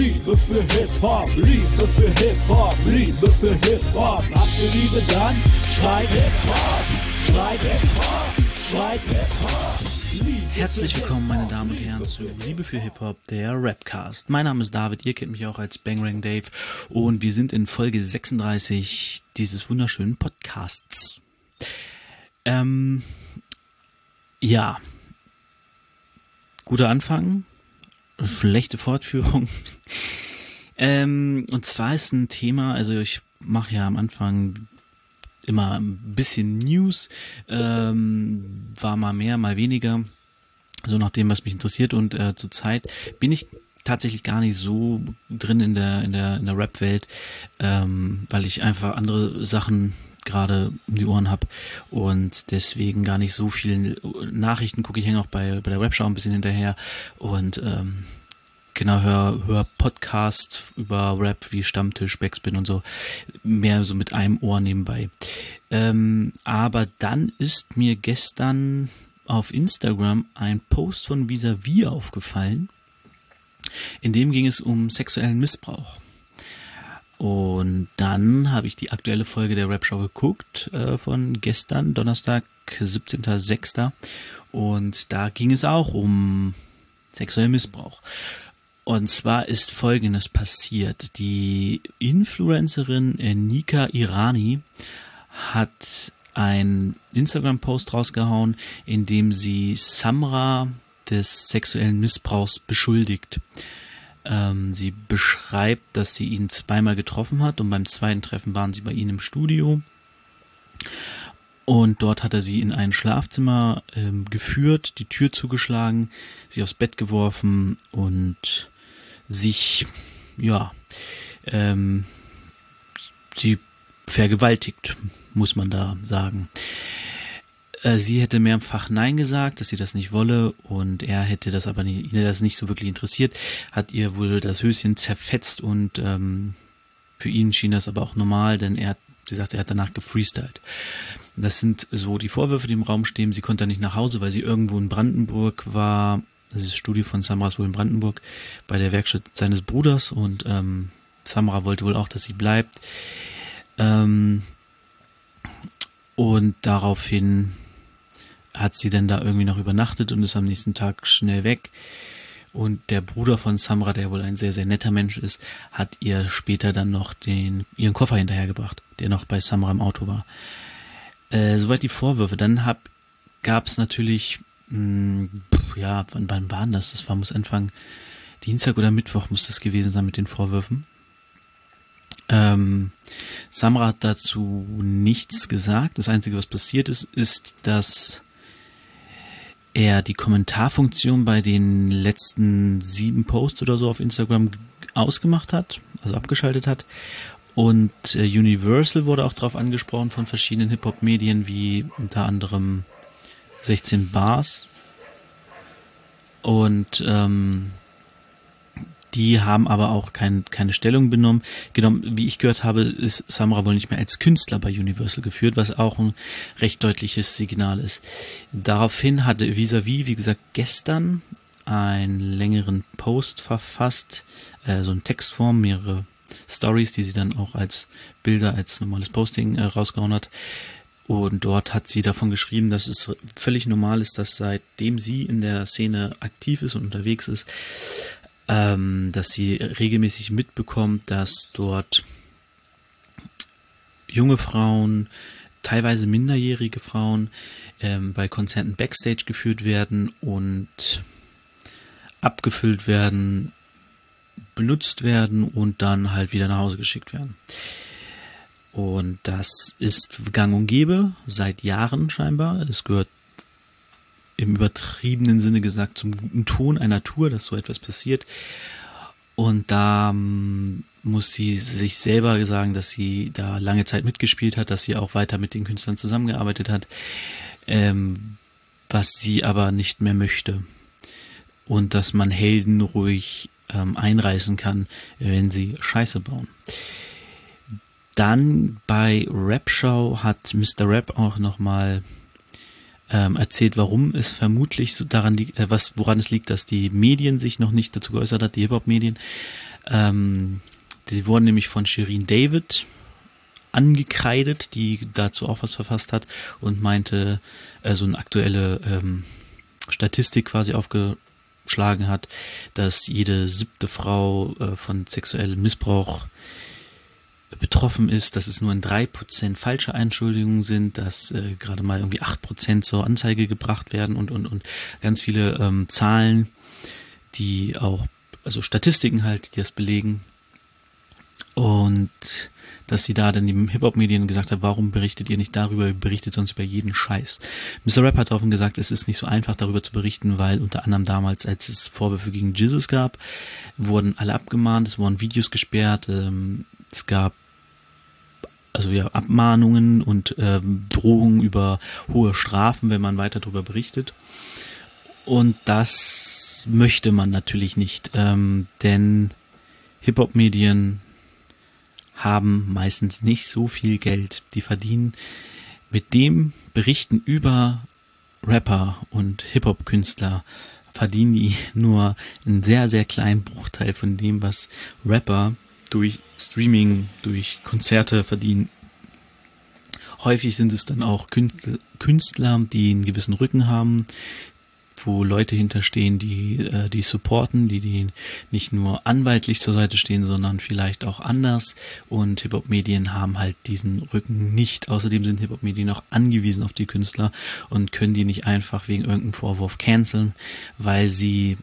Liebe für Hip-Hop, Liebe für Hip-Hop, Liebe für Hip-Hop. Habt ihr Liebe dann? Schreit Hip-Hop, schreit Hip-Hop, schreit Hip-Hop. Herzlich willkommen, meine Damen und Herren, zu Liebe für Hip-Hop, der Rapcast. Mein Name ist David, ihr kennt mich auch als Bangrang Dave und wir sind in Folge 36 dieses wunderschönen Podcasts. Ähm, ja. Guter Anfang, schlechte Fortführung. ähm, und zwar ist ein Thema, also ich mache ja am Anfang immer ein bisschen News, ähm, war mal mehr, mal weniger, so nach dem, was mich interessiert und äh, zurzeit bin ich tatsächlich gar nicht so drin in der in der in der Rap-Welt, ähm, weil ich einfach andere Sachen gerade um die Ohren habe und deswegen gar nicht so viele Nachrichten gucke. Ich hänge auch bei bei der Webshow ein bisschen hinterher und ähm, genau hör, hör Podcast über Rap wie Stammtisch, Backspin und so mehr so mit einem Ohr nebenbei. Ähm, aber dann ist mir gestern auf Instagram ein Post von Visavi aufgefallen. In dem ging es um sexuellen Missbrauch. Und dann habe ich die aktuelle Folge der Rap Show geguckt äh, von gestern, Donnerstag, 17.06. Und da ging es auch um sexuellen Missbrauch. Und zwar ist Folgendes passiert. Die Influencerin Nika Irani hat ein Instagram-Post rausgehauen, in dem sie Samra des sexuellen Missbrauchs beschuldigt. Ähm, sie beschreibt, dass sie ihn zweimal getroffen hat und beim zweiten Treffen waren sie bei ihm im Studio. Und dort hat er sie in ein Schlafzimmer ähm, geführt, die Tür zugeschlagen, sie aufs Bett geworfen und sich, ja, ähm, sie vergewaltigt, muss man da sagen. Äh, sie hätte mehrfach Nein gesagt, dass sie das nicht wolle und er hätte das aber nicht, ihn das nicht so wirklich interessiert, hat ihr wohl das Höschen zerfetzt und ähm, für ihn schien das aber auch normal, denn er, sie sagt, er hat danach gefreestylt. Das sind so die Vorwürfe, die im Raum stehen. Sie konnte nicht nach Hause, weil sie irgendwo in Brandenburg war. Das ist das Studio von Samras wohl in Brandenburg bei der Werkstatt seines Bruders und ähm, Samra wollte wohl auch, dass sie bleibt. Ähm, und daraufhin hat sie dann da irgendwie noch übernachtet und ist am nächsten Tag schnell weg. Und der Bruder von Samra, der wohl ein sehr, sehr netter Mensch ist, hat ihr später dann noch den, ihren Koffer hinterhergebracht, der noch bei Samra im Auto war. Äh, soweit die Vorwürfe. Dann hab, gab's natürlich, ja, wann, wann waren das? Das war, muss Anfang Dienstag oder Mittwoch muss das gewesen sein mit den Vorwürfen. Ähm, Samra hat dazu nichts gesagt. Das Einzige, was passiert ist, ist, dass er die Kommentarfunktion bei den letzten sieben Posts oder so auf Instagram ausgemacht hat, also abgeschaltet hat. Und äh, Universal wurde auch darauf angesprochen von verschiedenen Hip-Hop-Medien, wie unter anderem 16 Bars. Und ähm, die haben aber auch kein, keine Stellung benommen. Genommen, wie ich gehört habe, ist Samra wohl nicht mehr als Künstler bei Universal geführt, was auch ein recht deutliches Signal ist. Daraufhin hatte Visavi, wie gesagt, gestern einen längeren Post verfasst, äh, so in Textform, mehrere Stories, die sie dann auch als Bilder, als normales Posting äh, rausgehauen hat. Und dort hat sie davon geschrieben, dass es völlig normal ist, dass seitdem sie in der Szene aktiv ist und unterwegs ist, ähm, dass sie regelmäßig mitbekommt, dass dort junge Frauen, teilweise minderjährige Frauen ähm, bei Konzerten backstage geführt werden und abgefüllt werden, benutzt werden und dann halt wieder nach Hause geschickt werden. Und das ist gang und gäbe seit Jahren scheinbar. Es gehört im übertriebenen Sinne gesagt zum guten Ton einer Tour, dass so etwas passiert. Und da ähm, muss sie sich selber sagen, dass sie da lange Zeit mitgespielt hat, dass sie auch weiter mit den Künstlern zusammengearbeitet hat, ähm, was sie aber nicht mehr möchte. Und dass man Helden ruhig ähm, einreißen kann, wenn sie Scheiße bauen. Dann bei Rap Show hat Mr. Rap auch nochmal ähm, erzählt, warum es vermutlich so daran liegt, äh, was, woran es liegt, dass die Medien sich noch nicht dazu geäußert hat, die Hip-Hop-Medien. Ähm, die wurden nämlich von Shirin David angekreidet, die dazu auch was verfasst hat und meinte, äh, so eine aktuelle ähm, Statistik quasi aufgeschlagen hat, dass jede siebte Frau äh, von sexuellem Missbrauch betroffen ist, dass es nur in drei Prozent falsche Einschuldigungen sind, dass äh, gerade mal irgendwie acht Prozent zur Anzeige gebracht werden und, und, und ganz viele ähm, Zahlen, die auch, also Statistiken halt, die das belegen. Und dass sie da dann die Hip-Hop-Medien gesagt hat, warum berichtet ihr nicht darüber, ihr berichtet sonst über jeden Scheiß. Mr. Rap hat daraufhin gesagt, es ist nicht so einfach darüber zu berichten, weil unter anderem damals, als es Vorwürfe gegen Jesus gab, wurden alle abgemahnt, es wurden Videos gesperrt, ähm, es gab also ja Abmahnungen und ähm, Drohungen über hohe Strafen, wenn man weiter darüber berichtet. Und das möchte man natürlich nicht, ähm, denn Hip-Hop-Medien haben meistens nicht so viel Geld. Die verdienen mit dem Berichten über Rapper und Hip-Hop-Künstler verdienen die nur einen sehr, sehr kleinen Bruchteil von dem, was Rapper durch Streaming, durch Konzerte verdienen. Häufig sind es dann auch Künstler, die einen gewissen Rücken haben, wo Leute hinterstehen, die äh, die supporten, die die nicht nur anwaltlich zur Seite stehen, sondern vielleicht auch anders. Und Hip-Hop-Medien haben halt diesen Rücken nicht. Außerdem sind Hip-Hop-Medien auch angewiesen auf die Künstler und können die nicht einfach wegen irgendeinem Vorwurf canceln, weil sie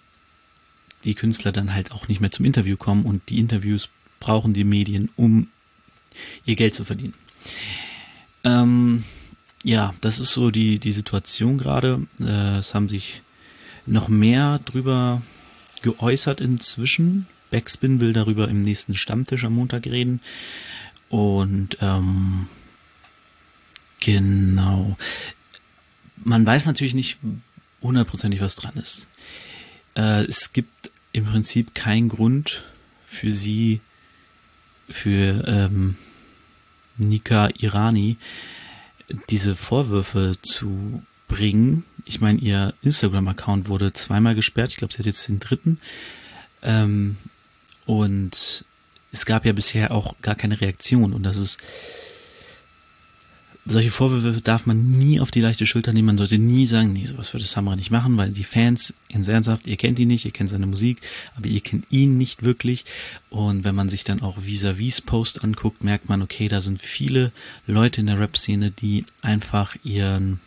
die Künstler dann halt auch nicht mehr zum Interview kommen und die Interviews brauchen die Medien, um ihr Geld zu verdienen. Ähm, ja, das ist so die, die Situation gerade. Äh, es haben sich noch mehr drüber geäußert inzwischen. Backspin will darüber im nächsten Stammtisch am Montag reden. Und ähm, genau. Man weiß natürlich nicht hundertprozentig, was dran ist. Äh, es gibt im Prinzip keinen Grund für sie, für ähm, Nika Irani, diese Vorwürfe zu bringen. Ich meine, ihr Instagram-Account wurde zweimal gesperrt. Ich glaube, sie hat jetzt den dritten. Ähm, und es gab ja bisher auch gar keine Reaktion. Und das ist solche Vorwürfe darf man nie auf die leichte Schulter nehmen. Man sollte nie sagen, nee, sowas würde Samra nicht machen, weil die Fans, ins Ernsthaft, ihr kennt ihn nicht, ihr kennt seine Musik, aber ihr kennt ihn nicht wirklich. Und wenn man sich dann auch vis-a-vis Post anguckt, merkt man, okay, da sind viele Leute in der Rap-Szene, die einfach ihren,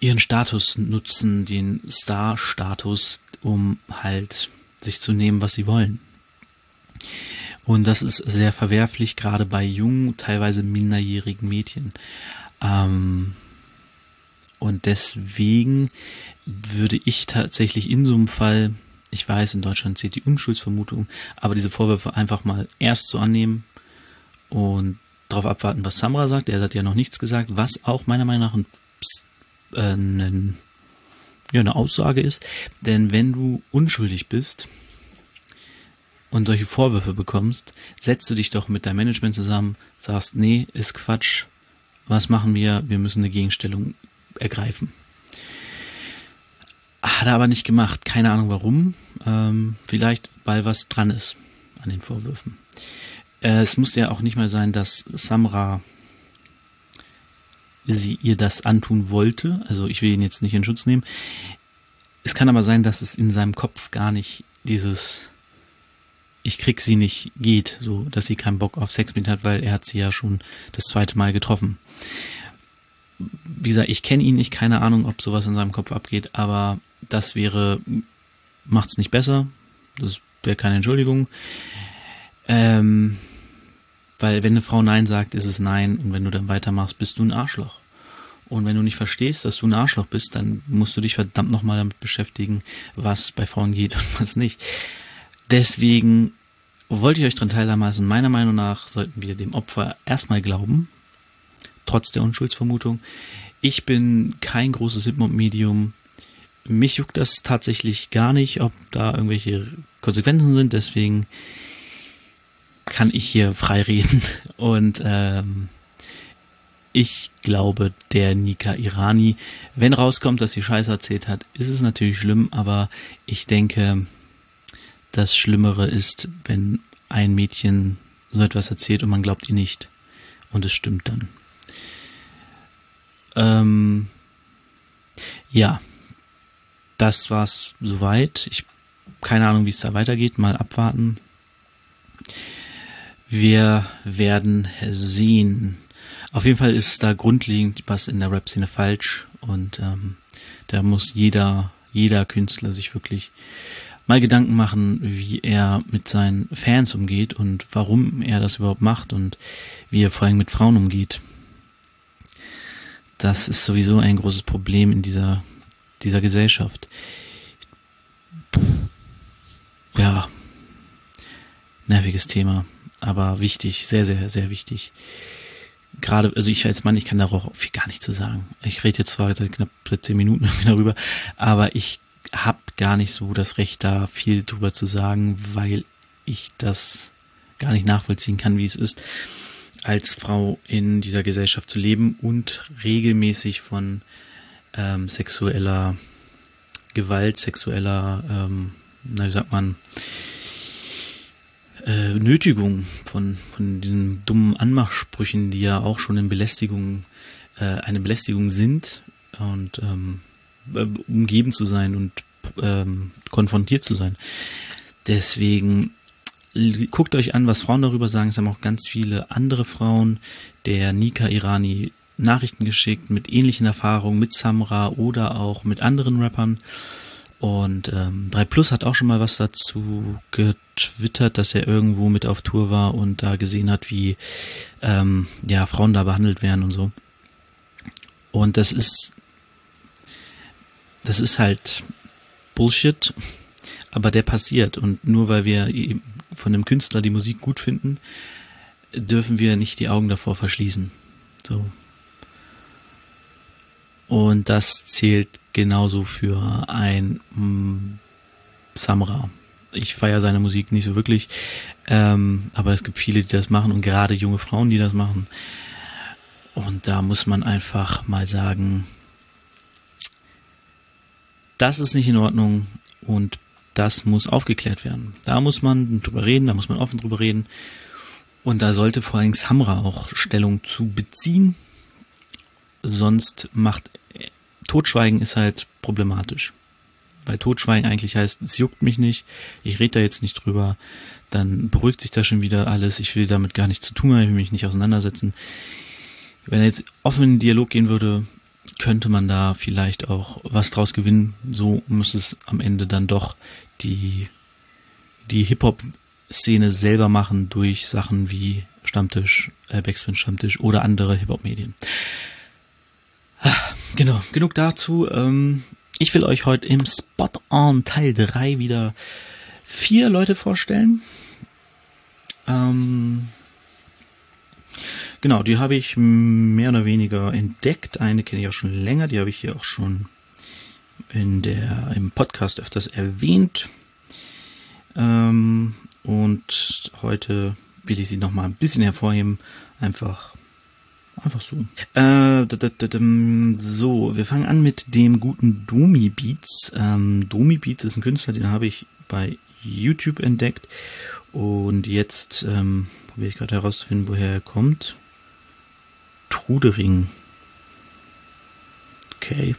ihren Status nutzen, den Star-Status, um halt sich zu nehmen, was sie wollen. Und das ist sehr verwerflich, gerade bei jungen, teilweise minderjährigen Mädchen. Ähm, und deswegen würde ich tatsächlich in so einem Fall, ich weiß, in Deutschland zählt die Unschuldsvermutung, aber diese Vorwürfe einfach mal erst so annehmen und darauf abwarten, was Samra sagt. Er hat ja noch nichts gesagt, was auch meiner Meinung nach ein, äh, ein, ja, eine Aussage ist. Denn wenn du unschuldig bist, und solche Vorwürfe bekommst, setzt du dich doch mit deinem Management zusammen, sagst, nee, ist Quatsch, was machen wir? Wir müssen eine Gegenstellung ergreifen. Hat er aber nicht gemacht, keine Ahnung warum. Ähm, vielleicht, weil was dran ist an den Vorwürfen. Äh, es muss ja auch nicht mal sein, dass Samra sie ihr das antun wollte. Also ich will ihn jetzt nicht in Schutz nehmen. Es kann aber sein, dass es in seinem Kopf gar nicht dieses ich krieg sie nicht geht, so dass sie keinen Bock auf Sex mit hat, weil er hat sie ja schon das zweite Mal getroffen. Wie gesagt, ich kenne ihn nicht, keine Ahnung, ob sowas in seinem Kopf abgeht, aber das wäre, macht's nicht besser. Das wäre keine Entschuldigung. Ähm, weil wenn eine Frau Nein sagt, ist es Nein und wenn du dann weitermachst, bist du ein Arschloch. Und wenn du nicht verstehst, dass du ein Arschloch bist, dann musst du dich verdammt nochmal damit beschäftigen, was bei Frauen geht und was nicht. Deswegen wollte ich euch daran teilhaben lassen. Meiner Meinung nach sollten wir dem Opfer erstmal glauben, trotz der Unschuldsvermutung. Ich bin kein großes Hip-Hop-Medium. Mich juckt das tatsächlich gar nicht, ob da irgendwelche Konsequenzen sind. Deswegen kann ich hier frei reden. Und ähm, ich glaube, der Nika Irani, wenn rauskommt, dass sie Scheiße erzählt hat, ist es natürlich schlimm, aber ich denke, das Schlimmere ist, wenn ein Mädchen so etwas erzählt und man glaubt ihr nicht. Und es stimmt dann. Ähm, ja, das war's soweit. Ich keine Ahnung, wie es da weitergeht. Mal abwarten. Wir werden sehen. Auf jeden Fall ist da grundlegend was in der Rap-Szene falsch und ähm, da muss jeder, jeder Künstler sich wirklich mal Gedanken machen, wie er mit seinen Fans umgeht und warum er das überhaupt macht und wie er vor allem mit Frauen umgeht. Das ist sowieso ein großes Problem in dieser, dieser Gesellschaft. Ja, nerviges Thema, aber wichtig, sehr, sehr, sehr wichtig. Gerade, also ich als Mann, ich kann darauf viel gar nicht zu sagen. Ich rede jetzt zwar seit knapp zehn Minuten darüber, aber ich habe gar nicht so das Recht, da viel drüber zu sagen, weil ich das gar nicht nachvollziehen kann, wie es ist, als Frau in dieser Gesellschaft zu leben und regelmäßig von ähm, sexueller Gewalt, sexueller, ähm, na, wie sagt man, äh, Nötigung von, von diesen dummen Anmachsprüchen, die ja auch schon in Belästigung, äh, eine Belästigung sind. Und ähm, äh, umgeben zu sein und ähm, konfrontiert zu sein. Deswegen guckt euch an, was Frauen darüber sagen. Es haben auch ganz viele andere Frauen, der Nika Irani Nachrichten geschickt mit ähnlichen Erfahrungen, mit Samra oder auch mit anderen Rappern. Und ähm, 3 Plus hat auch schon mal was dazu getwittert, dass er irgendwo mit auf Tour war und da gesehen hat, wie ähm, ja Frauen da behandelt werden und so. Und das ist das ist halt Bullshit, aber der passiert. Und nur weil wir von dem Künstler die Musik gut finden, dürfen wir nicht die Augen davor verschließen. So. Und das zählt genauso für ein mm, Samra. Ich feiere seine Musik nicht so wirklich, ähm, aber es gibt viele, die das machen und gerade junge Frauen, die das machen. Und da muss man einfach mal sagen, das ist nicht in Ordnung und das muss aufgeklärt werden. Da muss man drüber reden, da muss man offen drüber reden. Und da sollte vor allem Samra auch Stellung zu beziehen. Sonst macht Totschweigen ist halt problematisch. Weil Totschweigen eigentlich heißt, es juckt mich nicht, ich rede da jetzt nicht drüber, dann beruhigt sich da schon wieder alles, ich will damit gar nichts zu tun haben, ich will mich nicht auseinandersetzen. Wenn er jetzt offen in den Dialog gehen würde, könnte man da vielleicht auch was draus gewinnen. So muss es am Ende dann doch die, die Hip-Hop-Szene selber machen durch Sachen wie Stammtisch, äh, Backspin Stammtisch oder andere Hip-Hop-Medien. Genau, genug dazu. Ähm, ich will euch heute im Spot On Teil 3 wieder vier Leute vorstellen. Ähm, Genau, die habe ich mehr oder weniger entdeckt. Eine kenne ich auch schon länger, die habe ich hier auch schon in der, im Podcast öfters erwähnt. Ähm, und heute will ich sie nochmal ein bisschen hervorheben. Einfach, einfach so. Äh, so, wir fangen an mit dem guten Domi Beats. Ähm, Domi Beats ist ein Künstler, den habe ich bei YouTube entdeckt. Und jetzt ähm, probiere ich gerade herauszufinden, woher er kommt. Trudering. Okay.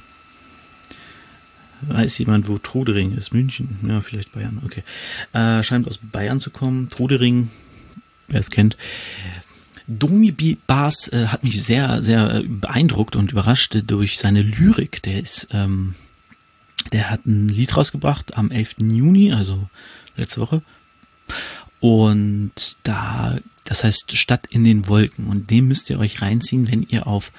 Weiß jemand, wo Trudering ist? München? Ja, vielleicht Bayern. Okay. Äh, scheint aus Bayern zu kommen. Trudering, wer es kennt. Domi Bas äh, hat mich sehr, sehr äh, beeindruckt und überrascht durch seine Lyrik. Der ist, ähm, der hat ein Lied rausgebracht am 11. Juni, also letzte Woche. Und da das heißt Stadt in den Wolken. Und den müsst ihr euch reinziehen, wenn ihr auf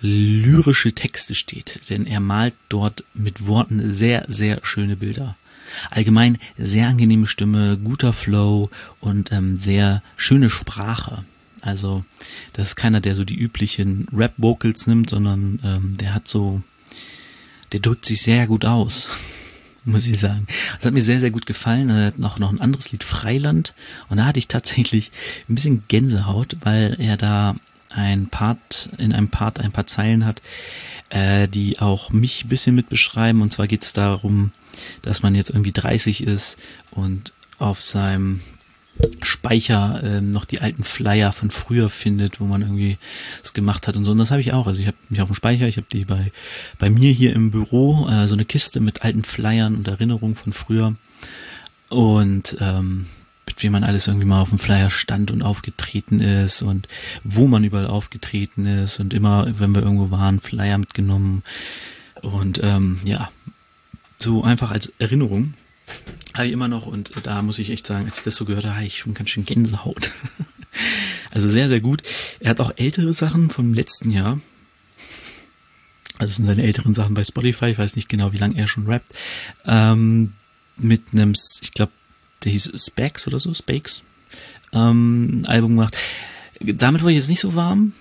lyrische Texte steht. Denn er malt dort mit Worten sehr, sehr schöne Bilder. Allgemein sehr angenehme Stimme, guter Flow und ähm, sehr schöne Sprache. Also das ist keiner, der so die üblichen Rap-Vocals nimmt, sondern ähm, der hat so, der drückt sich sehr gut aus muss ich sagen. Das hat mir sehr, sehr gut gefallen. Er hat noch, noch ein anderes Lied, Freiland. Und da hatte ich tatsächlich ein bisschen Gänsehaut, weil er da ein Part, in einem Part ein paar Zeilen hat, äh, die auch mich ein bisschen mit beschreiben. Und zwar geht es darum, dass man jetzt irgendwie 30 ist und auf seinem Speicher ähm, noch die alten Flyer von früher findet, wo man irgendwie es gemacht hat und so. Und das habe ich auch. Also ich habe mich auf dem Speicher, ich habe die bei bei mir hier im Büro äh, so eine Kiste mit alten Flyern und Erinnerungen von früher und ähm, mit wem man alles irgendwie mal auf dem Flyer stand und aufgetreten ist und wo man überall aufgetreten ist und immer, wenn wir irgendwo waren, Flyer mitgenommen und ähm, ja, so einfach als Erinnerung habe ich immer noch und da muss ich echt sagen, als ich das so gehört habe, ich schon ganz schön Gänsehaut. also sehr, sehr gut. Er hat auch ältere Sachen vom letzten Jahr. Also das sind seine älteren Sachen bei Spotify. Ich weiß nicht genau, wie lange er schon rappt. Ähm, mit einem, ich glaube, der hieß Specs oder so, Spakes, ähm, Album gemacht. Damit wurde ich jetzt nicht so warm,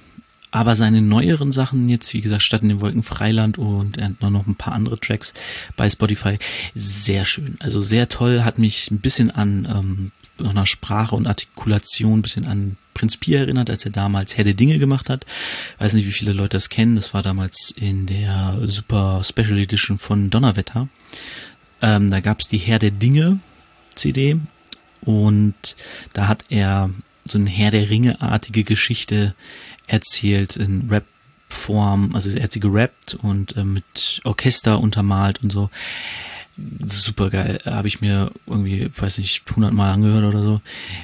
aber seine neueren Sachen jetzt, wie gesagt, statt in den Wolken Freiland und er hat noch ein paar andere Tracks bei Spotify, sehr schön. Also sehr toll, hat mich ein bisschen an ähm, einer Sprache und Artikulation ein bisschen an Prinz Pia erinnert, als er damals Herr der Dinge gemacht hat. Weiß nicht, wie viele Leute das kennen. Das war damals in der Super Special Edition von Donnerwetter. Ähm, da gab's die Herr der Dinge CD und da hat er so eine Herr der Ringe-artige Geschichte erzählt in Rap-Form. Also er hat sie gerappt und äh, mit Orchester untermalt und so. Super geil. Habe ich mir irgendwie, weiß nicht, hundertmal angehört oder so.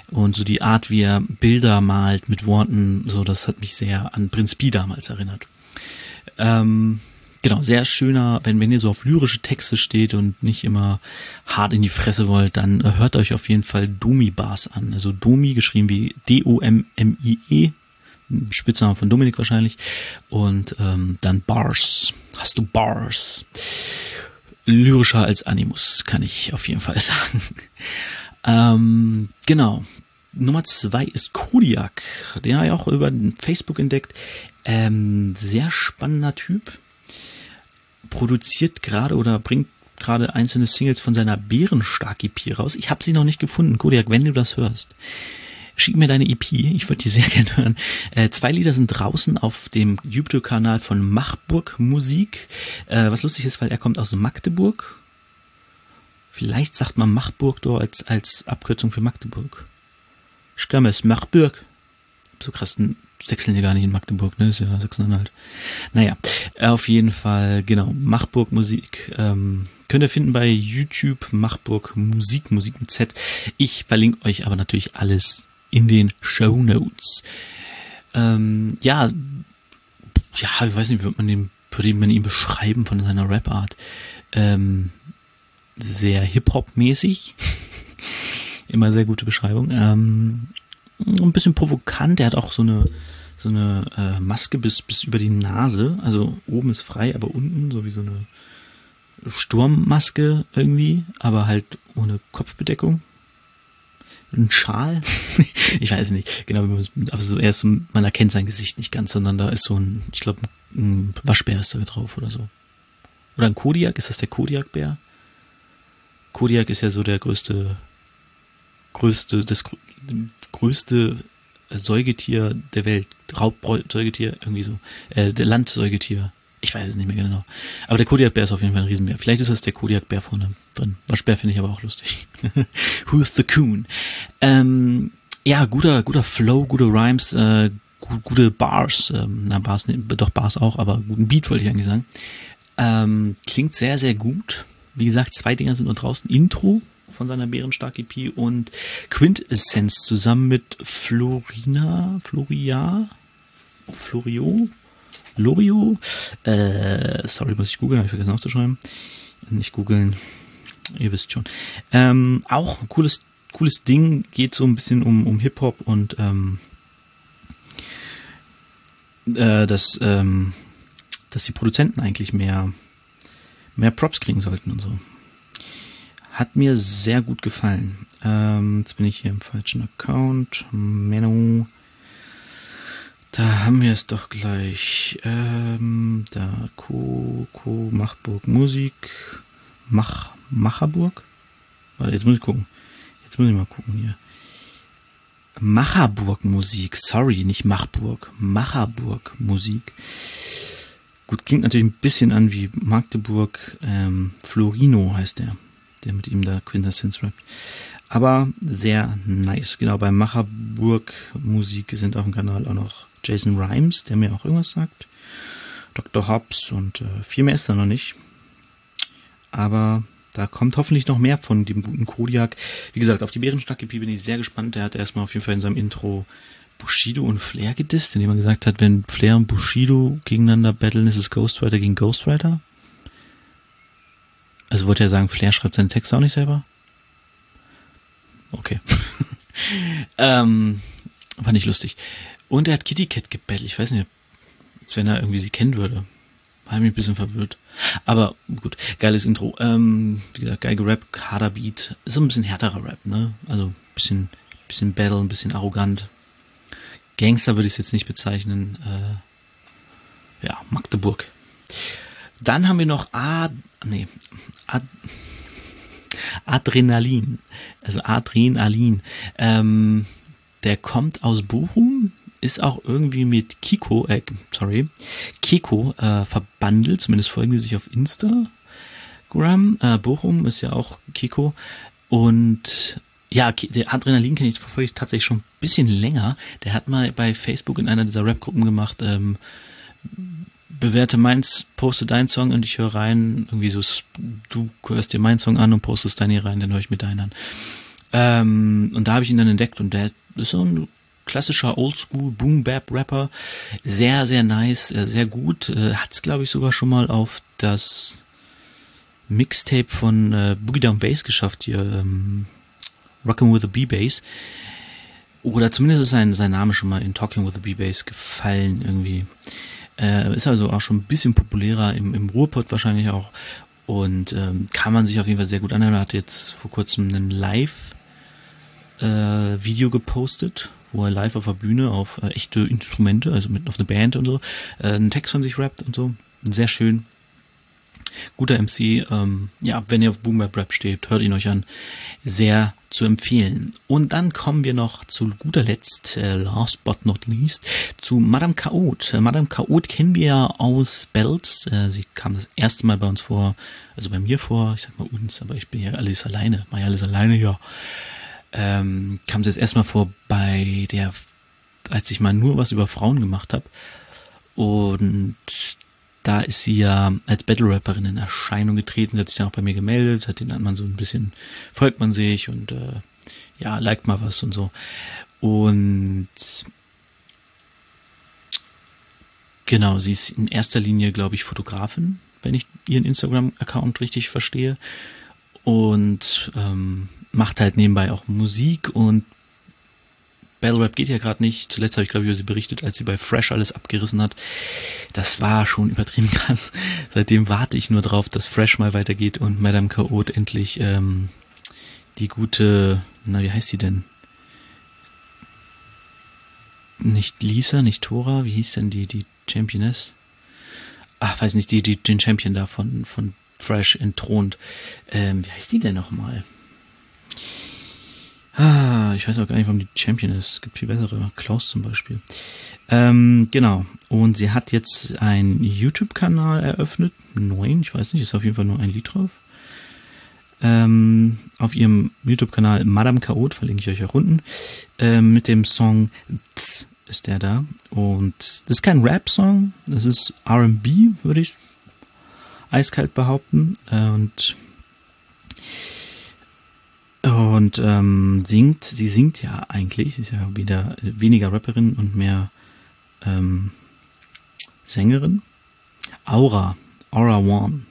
Und so die Art, wie er Bilder malt mit Worten, so, das hat mich sehr an Prinz Pi damals erinnert. Ähm, Genau, sehr schöner, wenn, wenn ihr so auf lyrische Texte steht und nicht immer hart in die Fresse wollt, dann äh, hört euch auf jeden Fall Domi Bars an. Also Domi geschrieben wie D-O-M-M-I-E, Spitzname von Dominik wahrscheinlich. Und ähm, dann Bars. Hast du Bars? Lyrischer als Animus, kann ich auf jeden Fall sagen. ähm, genau. Nummer zwei ist Kodiak. Den habe ich auch über Facebook entdeckt. Ähm, sehr spannender Typ produziert gerade oder bringt gerade einzelne Singles von seiner Bärenstark-EP raus. Ich habe sie noch nicht gefunden. Kodiak, wenn du das hörst, schick mir deine EP. Ich würde die sehr gerne hören. Äh, zwei Lieder sind draußen auf dem YouTube-Kanal von Machburg Musik. Äh, was lustig ist, weil er kommt aus Magdeburg. Vielleicht sagt man Machburg dort als, als Abkürzung für Magdeburg. Ich komme aus Machburg. So krass sechseln ja gar nicht in Magdeburg, ne? Ist ja Sachsen-Anhalt. Naja, auf jeden Fall, genau, Machburg Musik. Ähm, könnt ihr finden bei YouTube Machburg Musik, Musik mit Z. Ich verlinke euch aber natürlich alles in den Show Notes. Ähm, ja, ja, ich weiß nicht, wie man den, würde man ihn beschreiben von seiner Rap-Art. Ähm, sehr Hip-Hop-mäßig. Immer sehr gute Beschreibung. Ähm, ein bisschen provokant. Er hat auch so eine so eine äh, Maske bis bis über die Nase. Also oben ist frei, aber unten so wie so eine Sturmmaske irgendwie, aber halt ohne Kopfbedeckung. Ein Schal? ich weiß nicht genau, aber so, er ist so, man erkennt sein Gesicht nicht ganz, sondern da ist so ein, ich glaube, ein Waschbär ist da drauf oder so. Oder ein Kodiak, ist das der Kodiakbär? Kodiak ist ja so der größte, größte, das größte Säugetier der Welt. Raubsäugetier, irgendwie so. Äh, der Landsäugetier. Ich weiß es nicht mehr genau. Aber der Kodiakbär ist auf jeden Fall ein Riesenbär. Vielleicht ist das der Kodiakbär vorne drin. Waschbär finde ich aber auch lustig. Who's the Coon? Ähm, ja, guter, guter Flow, gute Rhymes, äh, gute Bars. Ähm, na, Bars, doch Bars auch, aber guten Beat wollte ich eigentlich sagen. Ähm, klingt sehr, sehr gut. Wie gesagt, zwei Dinger sind nur draußen. Intro von seiner Bärenstark EP und Quintessenz zusammen mit Florina, Floria, Florio, Lorio, äh, sorry, muss ich googeln, habe ich vergessen aufzuschreiben. Nicht googeln, ihr wisst schon. Ähm, auch ein cooles, cooles Ding, geht so ein bisschen um, um Hip-Hop und ähm, äh, dass, ähm, dass die Produzenten eigentlich mehr, mehr Props kriegen sollten und so. Hat mir sehr gut gefallen. Ähm, jetzt bin ich hier im falschen Account. Menno. Da haben wir es doch gleich. Ähm, da Ko, Ko, Machburg Musik. Mach, Macherburg? Warte, jetzt muss ich gucken. Jetzt muss ich mal gucken hier. Macherburg Musik, sorry, nicht Machburg. Macherburg Musik. Gut, klingt natürlich ein bisschen an wie Magdeburg. Ähm, Florino heißt der der mit ihm da Quintessence rappt. aber sehr nice. Genau, bei Macherburg Musik sind auf dem Kanal auch noch Jason Rhymes, der mir auch irgendwas sagt. Dr. Hobbs und äh, viel mehr ist da noch nicht. Aber da kommt hoffentlich noch mehr von dem guten Kodiak. Wie gesagt, auf die Bärenstadt-EP bin ich sehr gespannt. Der hat erstmal auf jeden Fall in seinem Intro Bushido und Flair gedisst, indem er gesagt hat, wenn Flair und Bushido gegeneinander battlen, ist es Ghostwriter gegen Ghostwriter. Also wollte er sagen, Flair schreibt seine Texte auch nicht selber? Okay. ähm, fand ich lustig. Und er hat Kitty Cat gebettelt. Ich weiß nicht, als wenn er irgendwie sie kennen würde. War mich ein bisschen verwirrt. Aber gut, geiles Intro. Ähm, wie gesagt, geil gerappt, harter Beat. Ist so ein bisschen härterer Rap, ne? Also ein bisschen, bisschen Battle, ein bisschen arrogant. Gangster würde ich es jetzt nicht bezeichnen. Äh, ja, Magdeburg. Dann haben wir noch Ad, nee, Ad, Adrenalin. Also Adrenalin. Ähm, der kommt aus Bochum, ist auch irgendwie mit Kiko, äh, sorry, Kiko äh, verbandelt, zumindest folgen die sich auf Instagram. Äh, Bochum ist ja auch Kiko. Und ja, der Adrenalin kenne ich verfolge ich tatsächlich schon ein bisschen länger. Der hat mal bei Facebook in einer dieser Rap-Gruppen gemacht, ähm, bewerte meins, poste deinen Song und ich höre rein, irgendwie so, du hörst dir meinen Song an und postest deinen hier rein, dann höre ich mir deinen an. Ähm, und da habe ich ihn dann entdeckt und der ist so ein klassischer Oldschool Boom Bap Rapper, sehr sehr nice, äh, sehr gut, äh, hat es glaube ich sogar schon mal auf das Mixtape von äh, Boogie Down Bass geschafft hier, ähm, Rockin' with the B-Bass. Oder zumindest ist sein, sein Name schon mal in Talking with the B-Bass gefallen irgendwie. Äh, ist also auch schon ein bisschen populärer im, im Ruhrpott wahrscheinlich auch. Und ähm, kann man sich auf jeden Fall sehr gut anhören. Er hat jetzt vor kurzem ein Live-Video äh, gepostet, wo er live auf der Bühne auf äh, echte Instrumente, also mit auf eine Band und so, äh, einen Text von sich rappt und so. Sehr schön. Guter MC. Ähm, ja, wenn ihr auf Boom Rap steht, hört ihn euch an. Sehr zu empfehlen. Und dann kommen wir noch zu guter Letzt, äh, last but not least, zu Madame Chaot. Äh, Madame Chaot kennen wir ja aus Bells. Äh, sie kam das erste Mal bei uns vor, also bei mir vor, ich sag mal uns, aber ich bin ja alles alleine, ja alles alleine, ja. Ähm, kam sie das erste Mal vor bei der, als ich mal nur was über Frauen gemacht habe. Und da ist sie ja als Battle Rapperin in Erscheinung getreten, sie hat sich dann auch bei mir gemeldet, hat den man so ein bisschen, folgt man sich und äh, ja, liked mal was und so. Und genau, sie ist in erster Linie, glaube ich, Fotografin, wenn ich ihren Instagram-Account richtig verstehe. Und ähm, macht halt nebenbei auch Musik und Battle Rap geht ja gerade nicht. Zuletzt habe ich, glaube ich, über sie berichtet, als sie bei Fresh alles abgerissen hat. Das war schon übertrieben krass. Seitdem warte ich nur drauf, dass Fresh mal weitergeht und Madame Chaot endlich ähm, die gute, na, wie heißt sie denn? Nicht Lisa, nicht Tora, wie hieß denn die, die Championess? Ach, weiß nicht, die, die, den Champion da von, von Fresh entthront. Ähm, wie heißt die denn nochmal? Ah, ich weiß auch gar nicht, warum die Champion ist. Es gibt viel bessere. Klaus zum Beispiel. Ähm, genau. Und sie hat jetzt einen YouTube-Kanal eröffnet. Neun, ich weiß nicht, ist auf jeden Fall nur ein Lied drauf. Ähm, auf ihrem YouTube-Kanal Madame Chaot, verlinke ich euch auch unten, ähm, mit dem Song Tz ist der da. Und das ist kein Rap-Song, das ist R&B, würde ich eiskalt behaupten. Und und ähm, singt, sie singt ja eigentlich, sie ist ja wieder weniger Rapperin und mehr ähm, Sängerin. Aura, Aura One.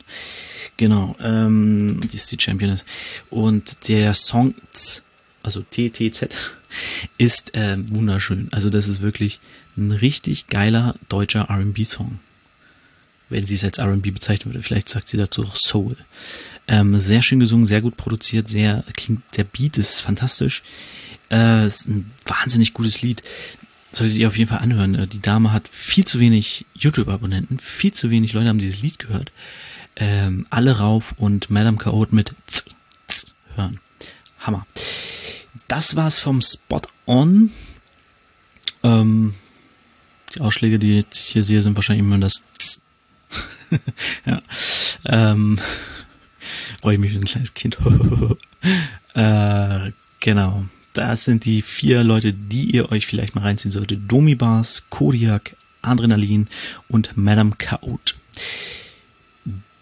Genau, ähm, die ist die Championess. Und der Song, also TTZ, ist äh, wunderschön. Also das ist wirklich ein richtig geiler deutscher R&B-Song. Wenn sie es als R&B bezeichnen würde. Vielleicht sagt sie dazu auch Soul. Ähm, sehr schön gesungen, sehr gut produziert, sehr klingt, der Beat ist fantastisch. Äh, ist ein wahnsinnig gutes Lied. Solltet ihr auf jeden Fall anhören. Äh, die Dame hat viel zu wenig YouTube-Abonnenten, viel zu wenig Leute haben dieses Lied gehört. Ähm, alle rauf und Madame Chaot mit z, z hören. Hammer. Das war's vom Spot On. Ähm, die Ausschläge, die ich hier sehe, sind wahrscheinlich immer das. ja. Ähm, freue ich mich wie ein kleines Kind. äh, Genau. Das sind die vier Leute, die ihr euch vielleicht mal reinziehen solltet. Domi Bars, Kodiak, Adrenalin und Madame Chaot.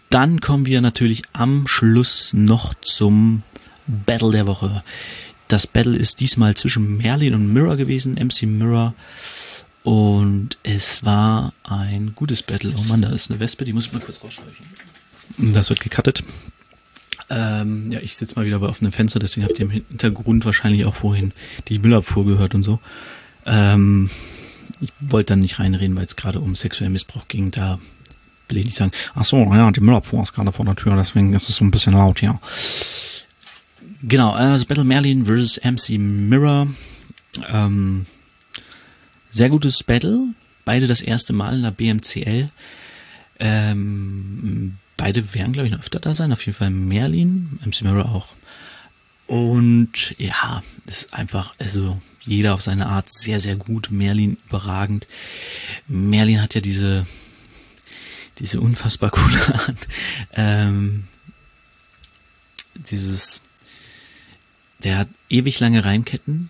Dann kommen wir natürlich am Schluss noch zum Battle der Woche. Das Battle ist diesmal zwischen Merlin und Mirror gewesen, MC Mirror. Und es war ein gutes Battle. Oh Mann, da ist eine Wespe, die muss ich mal kurz rausschleichen. Das wird gecuttet. Ähm, ja, ich sitze mal wieder bei offenem Fenster, deswegen habt ihr im Hintergrund wahrscheinlich auch vorhin die Müllabfuhr gehört und so. Ähm, ich wollte dann nicht reinreden, weil es gerade um sexuellen Missbrauch ging. Da will ich nicht sagen, ach so, ja, die Müllabfuhr ist gerade vor der Tür, deswegen ist es so ein bisschen laut, ja. Genau, also Battle Merlin vs. MC Mirror. Ähm, sehr gutes Battle. Beide das erste Mal in der BMCL. Ähm, beide werden, glaube ich, noch öfter da sein. Auf jeden Fall Merlin, MC Mirror auch. Und ja, ist einfach, also jeder auf seine Art sehr, sehr gut. Merlin überragend. Merlin hat ja diese, diese unfassbar coole Art. Ähm, dieses, der hat ewig lange Reimketten,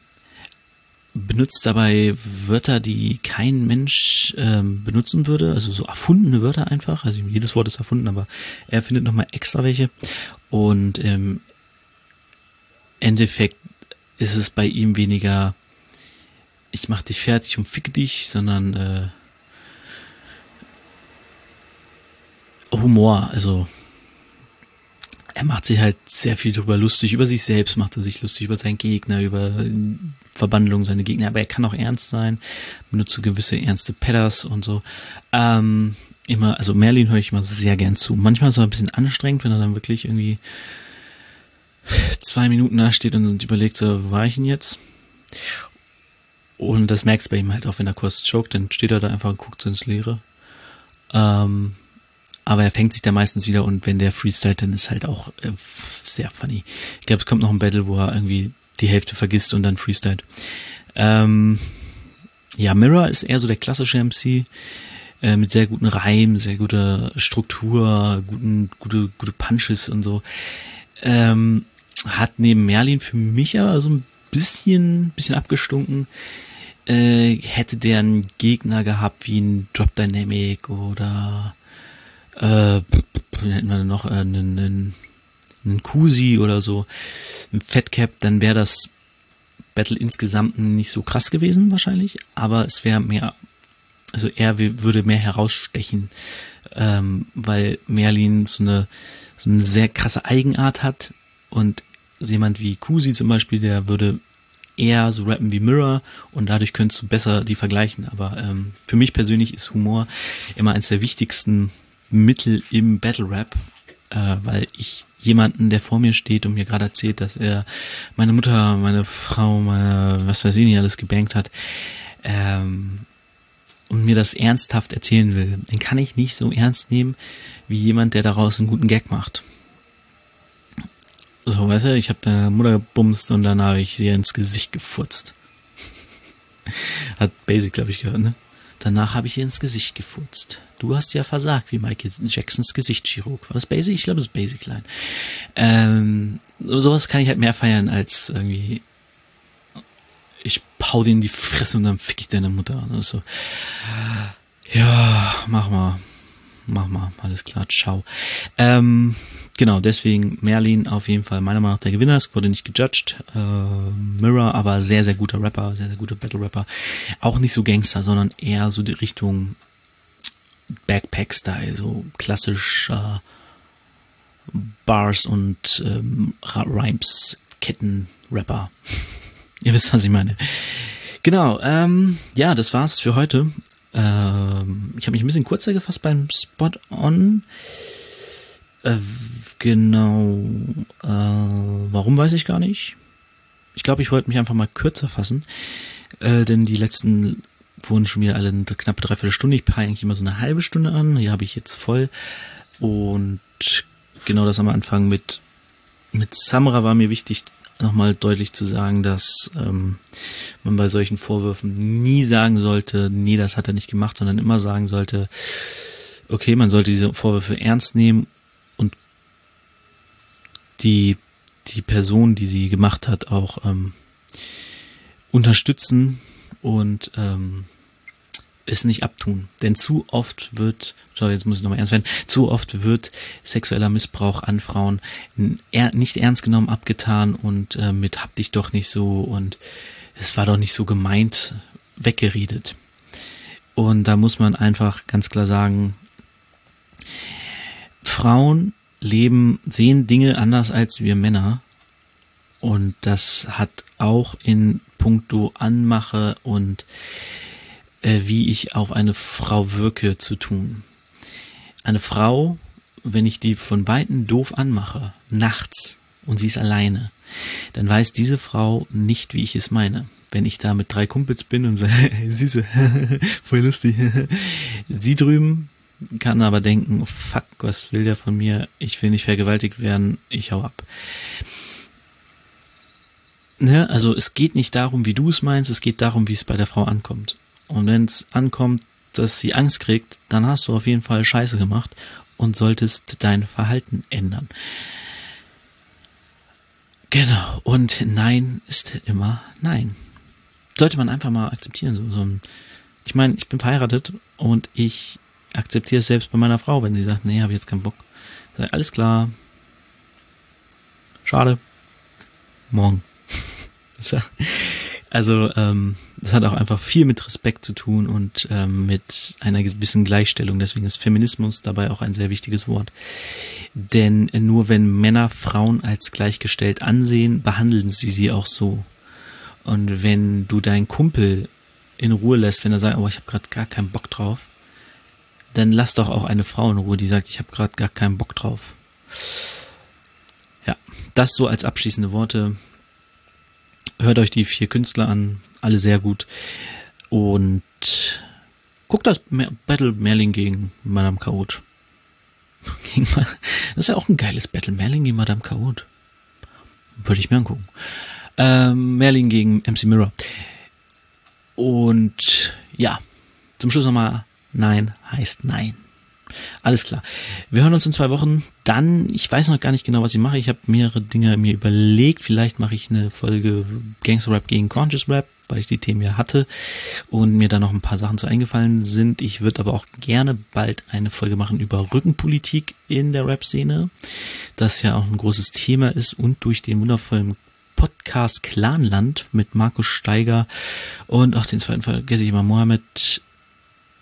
benutzt dabei Wörter, die kein Mensch ähm, benutzen würde, also so erfundene Wörter einfach. Also jedes Wort ist erfunden, aber er findet nochmal extra welche. Und im Endeffekt ist es bei ihm weniger, ich mach dich fertig und ficke dich, sondern äh, Humor, also er macht sich halt sehr viel drüber lustig. Über sich selbst macht er sich lustig, über seinen Gegner, über Verbandlung seine Gegner. Aber er kann auch ernst sein, benutzt so gewisse ernste Pedders und so. Ähm, immer, also Merlin höre ich immer sehr gern zu. Manchmal ist es ein bisschen anstrengend, wenn er dann wirklich irgendwie zwei Minuten da steht und überlegt, so, wo war ich denn jetzt? Und das merkst du bei ihm halt auch, wenn er kurz choked, dann steht er da einfach und guckt so ins Leere. Ähm, aber er fängt sich da meistens wieder und wenn der freestylt, dann ist halt auch äh, sehr funny. Ich glaube, es kommt noch ein Battle, wo er irgendwie die Hälfte vergisst und dann freestylt. Ähm, ja, Mirror ist eher so der klassische MC äh, mit sehr guten Reimen, sehr guter Struktur, guten, gute, gute Punches und so. Ähm, hat neben Merlin für mich aber so ein bisschen, bisschen abgestunken. Äh, hätte der einen Gegner gehabt wie ein Drop Dynamic oder äh, hätten wir noch äh, einen, einen, einen Kusi oder so, ein Fatcap, dann wäre das Battle insgesamt nicht so krass gewesen wahrscheinlich, aber es wäre mehr, also er würde mehr herausstechen, ähm, weil Merlin so eine, so eine sehr krasse Eigenart hat und jemand wie Kusi zum Beispiel, der würde eher so rappen wie Mirror und dadurch könntest du besser die vergleichen. Aber ähm, für mich persönlich ist Humor immer eines der wichtigsten Mittel im Battle Rap, äh, weil ich jemanden, der vor mir steht und mir gerade erzählt, dass er meine Mutter, meine Frau, meine, was weiß ich nicht, alles gebankt hat, ähm, und mir das ernsthaft erzählen will, den kann ich nicht so ernst nehmen, wie jemand, der daraus einen guten Gag macht. So, weißt du, ich habe deine Mutter gebumst und dann habe ich sie ins Gesicht gefurzt. Hat Basic, glaube ich, gehört, ne? Danach habe ich ihr ins Gesicht gefurzt. Du hast ja versagt, wie Michael Jacksons Gesichtschirurg. War das Basic? Ich glaube, das ist Basic Line. Ähm, sowas kann ich halt mehr feiern als irgendwie ich pau dir in die Fresse und dann fick ich deine Mutter. Also, ja, mach mal. Mach mal, alles klar, ciao. Ähm, genau, deswegen Merlin auf jeden Fall meiner Meinung nach der Gewinner. Es wurde nicht gejudged. Äh, Mirror, aber sehr, sehr guter Rapper, sehr, sehr guter Battle-Rapper. Auch nicht so Gangster, sondern eher so die Richtung Backpack-Style, so klassischer Bars und ähm, Rhymes, Ketten-Rapper. Ihr wisst, was ich meine. Genau, ähm, ja, das war's für heute. Ähm, ich habe mich ein bisschen kurzer gefasst beim Spot-On. Äh, genau, äh, warum weiß ich gar nicht. Ich glaube, ich wollte mich einfach mal kürzer fassen, äh, denn die letzten wurden schon wieder alle eine knappe dreiviertel Stunde. Ich peile eigentlich immer so eine halbe Stunde an. Hier habe ich jetzt voll. Und genau das am Anfang mit, mit Samra war mir wichtig, nochmal deutlich zu sagen, dass ähm, man bei solchen Vorwürfen nie sagen sollte, nee, das hat er nicht gemacht, sondern immer sagen sollte, okay, man sollte diese Vorwürfe ernst nehmen und die die Person, die sie gemacht hat, auch ähm, unterstützen und ähm, es nicht abtun. Denn zu oft wird, sorry, jetzt muss ich nochmal ernst werden, zu oft wird sexueller Missbrauch an Frauen nicht ernst genommen, abgetan und äh, mit hab dich doch nicht so und es war doch nicht so gemeint, weggeredet. Und da muss man einfach ganz klar sagen, Frauen leben, sehen Dinge anders als wir Männer. Und das hat auch in puncto Anmache und äh, wie ich auf eine Frau wirke zu tun. Eine Frau, wenn ich die von Weitem doof anmache, nachts, und sie ist alleine, dann weiß diese Frau nicht, wie ich es meine. Wenn ich da mit drei Kumpels bin und süße, voll lustig, sie drüben kann aber denken, fuck, was will der von mir? Ich will nicht vergewaltigt werden, ich hau ab. Ne? Also es geht nicht darum, wie du es meinst, es geht darum, wie es bei der Frau ankommt. Und wenn es ankommt, dass sie Angst kriegt, dann hast du auf jeden Fall Scheiße gemacht und solltest dein Verhalten ändern. Genau. Und Nein ist immer Nein. Sollte man einfach mal akzeptieren. So, so ein, ich meine, ich bin verheiratet und ich akzeptiere es selbst bei meiner Frau, wenn sie sagt, nee, habe ich jetzt keinen Bock. Sag, alles klar. Schade. Morgen. Also ähm, das hat auch einfach viel mit Respekt zu tun und ähm, mit einer gewissen Gleichstellung. Deswegen ist Feminismus dabei auch ein sehr wichtiges Wort. Denn nur wenn Männer Frauen als gleichgestellt ansehen, behandeln sie sie auch so. Und wenn du deinen Kumpel in Ruhe lässt, wenn er sagt, oh, ich habe gerade gar keinen Bock drauf, dann lass doch auch eine Frau in Ruhe, die sagt, ich habe gerade gar keinen Bock drauf. Ja, das so als abschließende Worte. Hört euch die vier Künstler an, alle sehr gut. Und guckt das Battle Merlin gegen Madame Chaot. das ist ja auch ein geiles Battle. Merlin gegen Madame Chaot. Würde ich mir angucken. Ähm, Merlin gegen MC Mirror. Und ja, zum Schluss nochmal, nein heißt nein. Alles klar. Wir hören uns in zwei Wochen. Dann, ich weiß noch gar nicht genau, was ich mache. Ich habe mehrere Dinge mir überlegt. Vielleicht mache ich eine Folge Gangster Rap gegen Conscious Rap, weil ich die Themen ja hatte und mir da noch ein paar Sachen zu eingefallen sind. Ich würde aber auch gerne bald eine Folge machen über Rückenpolitik in der Rap-Szene, das ja auch ein großes Thema ist und durch den wundervollen Podcast Clanland mit Markus Steiger und auch den zweiten vergesse ich immer, Mohammed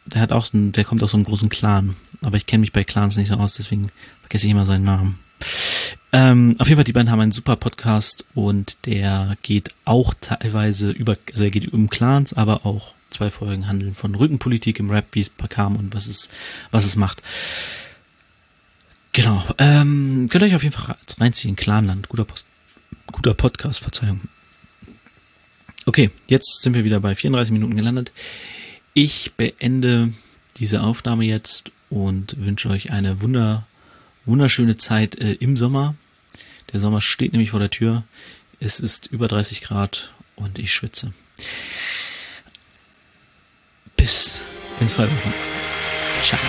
der hat auch so einen, der kommt aus so einem großen Clan. Aber ich kenne mich bei Clans nicht so aus, deswegen vergesse ich immer seinen Namen. Ähm, auf jeden Fall, die beiden haben einen super Podcast und der geht auch teilweise über, also er geht um Clans, aber auch zwei Folgen handeln von Rückenpolitik im Rap, wie es kam und was es, was es macht. Genau. Ähm, könnt ihr euch auf jeden Fall reinziehen. Clanland, guter Post, guter Podcast, Verzeihung. Okay, jetzt sind wir wieder bei 34 Minuten gelandet. Ich beende diese Aufnahme jetzt und wünsche euch eine wunder, wunderschöne Zeit äh, im Sommer. Der Sommer steht nämlich vor der Tür. Es ist über 30 Grad und ich schwitze. Bis in zwei Wochen. Ciao.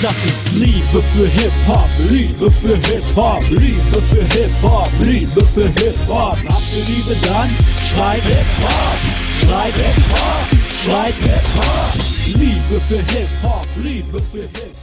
Das ist Liebe für Hip-Hop, Liebe für Hip-Hop, Liebe für Hip-Hop, Liebe für Hip-Hop. Habt ihr Liebe dann? Schreibt Hip-Hop, schreibt Hip-Hop, schreibt Hip-Hop. Liebe für Hip-Hop, Liebe für Hip-Hop.